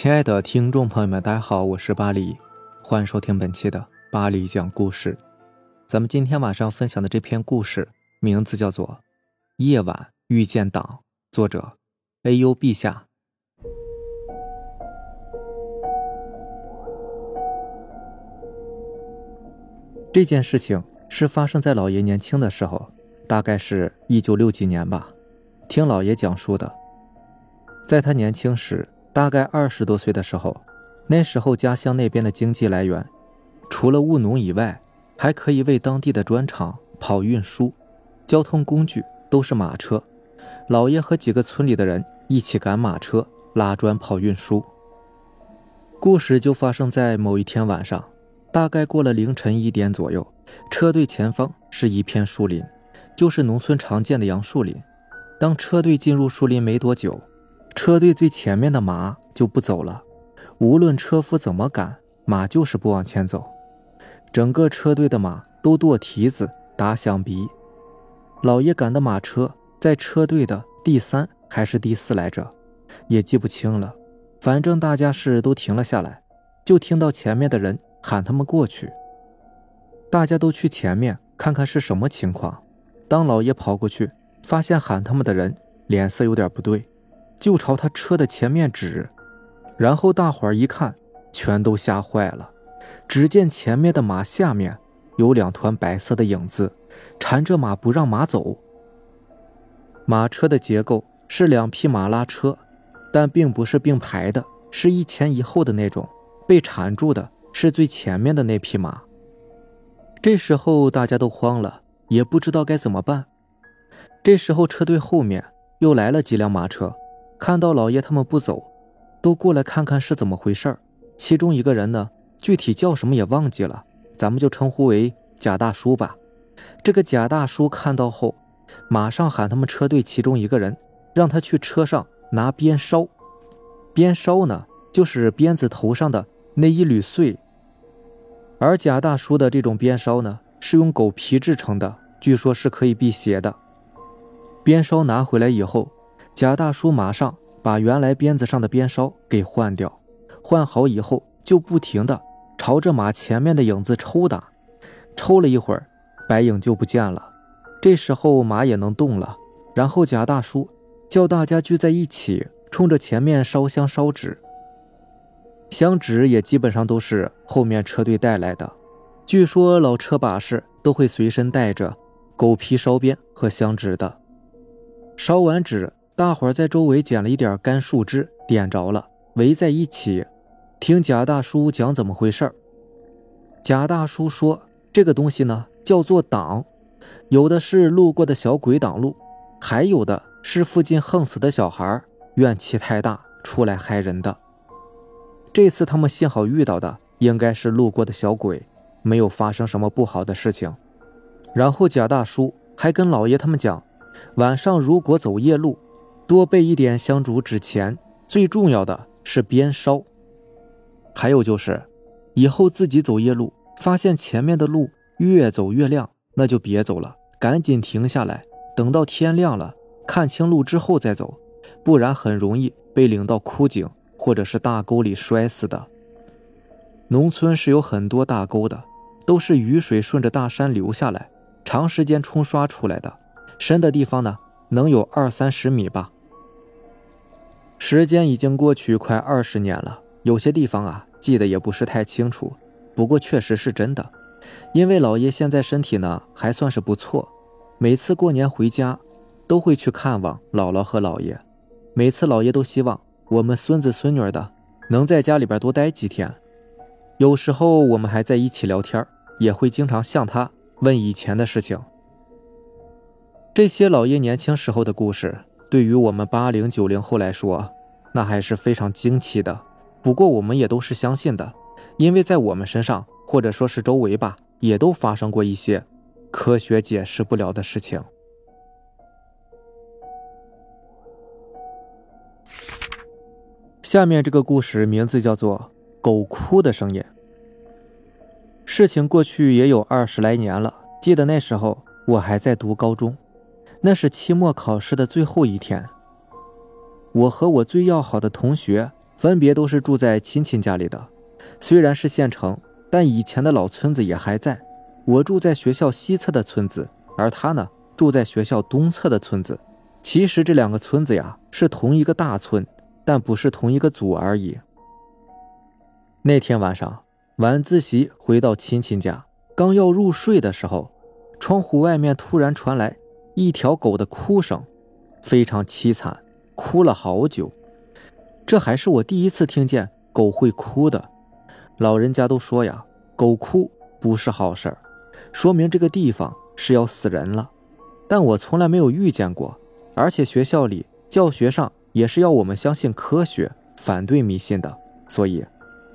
亲爱的听众朋友们，大家好，我是巴黎，欢迎收听本期的巴黎讲故事。咱们今天晚上分享的这篇故事名字叫做《夜晚遇见党》，作者 A.U. 陛下。这件事情是发生在老爷年轻的时候，大概是一九六几年吧。听老爷讲述的，在他年轻时。大概二十多岁的时候，那时候家乡那边的经济来源，除了务农以外，还可以为当地的砖厂跑运输，交通工具都是马车。老爷和几个村里的人一起赶马车拉砖跑运输。故事就发生在某一天晚上，大概过了凌晨一点左右，车队前方是一片树林，就是农村常见的杨树林。当车队进入树林没多久。车队最前面的马就不走了，无论车夫怎么赶，马就是不往前走。整个车队的马都跺蹄子、打响鼻。老爷赶的马车在车队的第三还是第四来着，也记不清了。反正大家是都停了下来，就听到前面的人喊他们过去。大家都去前面看看是什么情况。当老爷跑过去，发现喊他们的人脸色有点不对。就朝他车的前面指，然后大伙儿一看，全都吓坏了。只见前面的马下面有两团白色的影子，缠着马不让马走。马车的结构是两匹马拉车，但并不是并排的，是一前一后的那种。被缠住的是最前面的那匹马。这时候大家都慌了，也不知道该怎么办。这时候车队后面又来了几辆马车。看到老爷他们不走，都过来看看是怎么回事其中一个人呢，具体叫什么也忘记了，咱们就称呼为贾大叔吧。这个贾大叔看到后，马上喊他们车队其中一个人，让他去车上拿鞭梢。鞭梢呢，就是鞭子头上的那一缕穗。而贾大叔的这种鞭梢呢，是用狗皮制成的，据说是可以辟邪的。鞭梢拿回来以后。贾大叔马上把原来鞭子上的鞭梢给换掉，换好以后就不停的朝着马前面的影子抽打，抽了一会儿，白影就不见了。这时候马也能动了。然后贾大叔叫大家聚在一起，冲着前面烧香烧纸。香纸也基本上都是后面车队带来的，据说老车把式都会随身带着狗皮烧鞭和香纸的。烧完纸。大伙儿在周围捡了一点干树枝，点着了，围在一起，听贾大叔讲怎么回事贾大叔说：“这个东西呢，叫做挡，有的是路过的小鬼挡路，还有的是附近横死的小孩，怨气太大，出来害人的。这次他们幸好遇到的应该是路过的小鬼，没有发生什么不好的事情。然后贾大叔还跟老爷他们讲，晚上如果走夜路。”多备一点香烛纸钱，最重要的是鞭梢。还有就是，以后自己走夜路，发现前面的路越走越亮，那就别走了，赶紧停下来，等到天亮了，看清路之后再走，不然很容易被领到枯井或者是大沟里摔死的。农村是有很多大沟的，都是雨水顺着大山流下来，长时间冲刷出来的，深的地方呢，能有二三十米吧。时间已经过去快二十年了，有些地方啊记得也不是太清楚，不过确实是真的。因为老爷现在身体呢还算是不错，每次过年回家都会去看望姥姥和姥爷。每次老爷都希望我们孙子孙女的能在家里边多待几天。有时候我们还在一起聊天，也会经常向他问以前的事情。这些老爷年轻时候的故事。对于我们八零九零后来说，那还是非常惊奇的。不过我们也都是相信的，因为在我们身上，或者说是周围吧，也都发生过一些科学解释不了的事情。下面这个故事名字叫做《狗哭的声音》。事情过去也有二十来年了，记得那时候我还在读高中。那是期末考试的最后一天，我和我最要好的同学分别都是住在亲戚家里的。虽然是县城，但以前的老村子也还在。我住在学校西侧的村子，而他呢，住在学校东侧的村子。其实这两个村子呀，是同一个大村，但不是同一个组而已。那天晚上晚自习回到亲戚家，刚要入睡的时候，窗户外面突然传来一条狗的哭声，非常凄惨，哭了好久。这还是我第一次听见狗会哭的。老人家都说呀，狗哭不是好事儿，说明这个地方是要死人了。但我从来没有遇见过，而且学校里教学上也是要我们相信科学，反对迷信的。所以，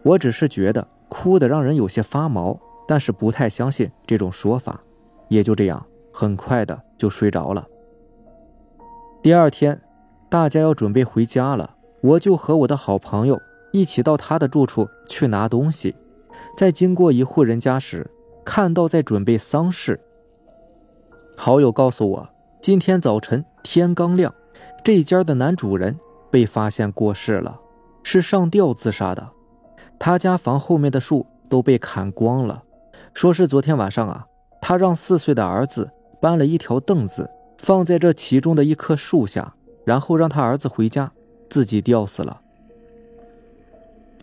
我只是觉得哭的让人有些发毛，但是不太相信这种说法。也就这样，很快的就睡着了。第二天，大家要准备回家了，我就和我的好朋友。一起到他的住处去拿东西，在经过一户人家时，看到在准备丧事。好友告诉我，今天早晨天刚亮，这家的男主人被发现过世了，是上吊自杀的。他家房后面的树都被砍光了，说是昨天晚上啊，他让四岁的儿子搬了一条凳子放在这其中的一棵树下，然后让他儿子回家，自己吊死了。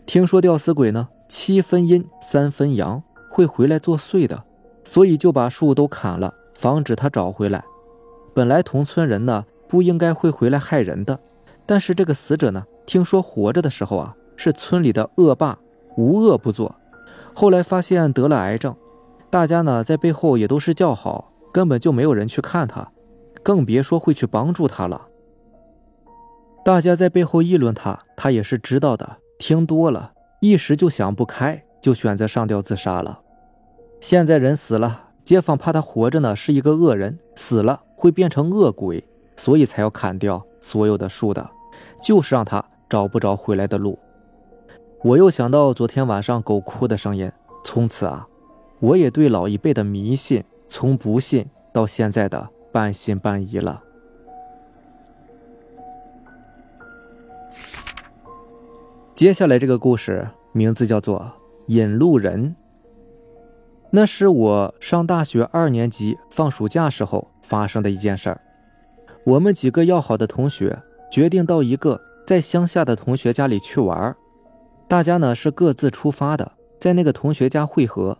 听说吊死鬼呢，七分阴三分阳，会回来作祟的，所以就把树都砍了，防止他找回来。本来同村人呢不应该会回来害人的，但是这个死者呢，听说活着的时候啊是村里的恶霸，无恶不作。后来发现得了癌症，大家呢在背后也都是叫好，根本就没有人去看他，更别说会去帮助他了。大家在背后议论他，他也是知道的。听多了，一时就想不开，就选择上吊自杀了。现在人死了，街坊怕他活着呢是一个恶人，死了会变成恶鬼，所以才要砍掉所有的树的，就是让他找不着回来的路。我又想到昨天晚上狗哭的声音，从此啊，我也对老一辈的迷信从不信到现在的半信半疑了。接下来这个故事名字叫做《引路人》。那是我上大学二年级放暑假时候发生的一件事儿。我们几个要好的同学决定到一个在乡下的同学家里去玩儿大家呢是各自出发的，在那个同学家汇合。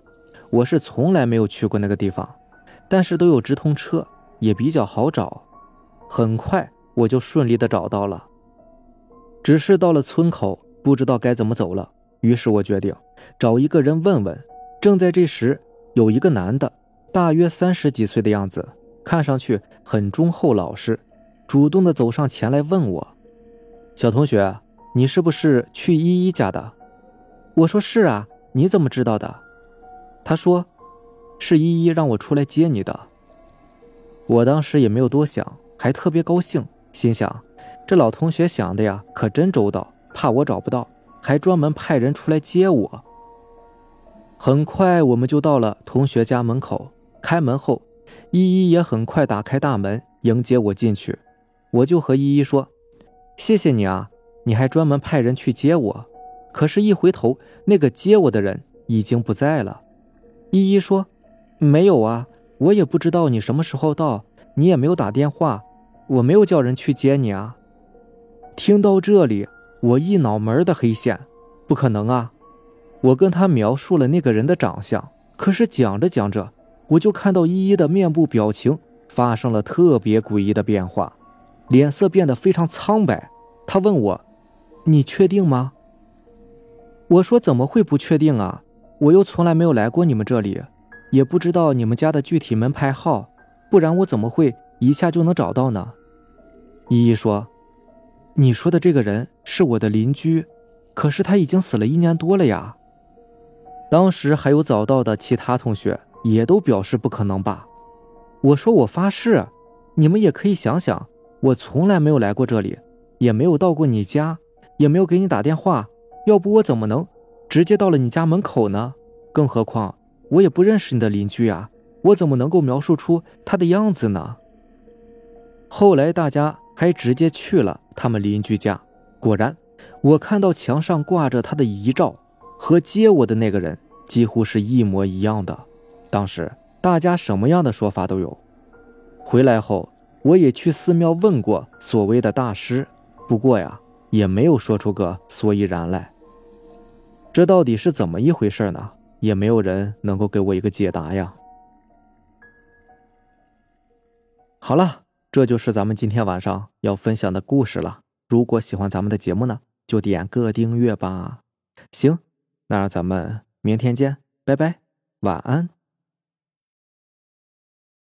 我是从来没有去过那个地方，但是都有直通车，也比较好找。很快我就顺利的找到了，只是到了村口。不知道该怎么走了，于是我决定找一个人问问。正在这时，有一个男的，大约三十几岁的样子，看上去很忠厚老实，主动的走上前来问我：“小同学，你是不是去依依家的？”我说：“是啊，你怎么知道的？”他说：“是依依让我出来接你的。”我当时也没有多想，还特别高兴，心想：这老同学想的呀，可真周到。怕我找不到，还专门派人出来接我。很快我们就到了同学家门口，开门后，依依也很快打开大门迎接我进去。我就和依依说：“谢谢你啊，你还专门派人去接我。”可是，一回头，那个接我的人已经不在了。依依说：“没有啊，我也不知道你什么时候到，你也没有打电话，我没有叫人去接你啊。”听到这里。我一脑门的黑线，不可能啊！我跟他描述了那个人的长相，可是讲着讲着，我就看到依依的面部表情发生了特别诡异的变化，脸色变得非常苍白。他问我：“你确定吗？”我说：“怎么会不确定啊？我又从来没有来过你们这里，也不知道你们家的具体门牌号，不然我怎么会一下就能找到呢？”依依说。你说的这个人是我的邻居，可是他已经死了一年多了呀。当时还有早到的其他同学也都表示不可能吧。我说我发誓，你们也可以想想，我从来没有来过这里，也没有到过你家，也没有给你打电话，要不我怎么能直接到了你家门口呢？更何况我也不认识你的邻居啊，我怎么能够描述出他的样子呢？后来大家。还直接去了他们邻居家，果然，我看到墙上挂着他的遗照，和接我的那个人几乎是一模一样的。当时大家什么样的说法都有。回来后，我也去寺庙问过所谓的大师，不过呀，也没有说出个所以然来。这到底是怎么一回事呢？也没有人能够给我一个解答呀。好了，这就是咱们今天晚上要分享的故事了。如果喜欢咱们的节目呢，就点个订阅吧。行，那咱们明天见，拜拜，晚安。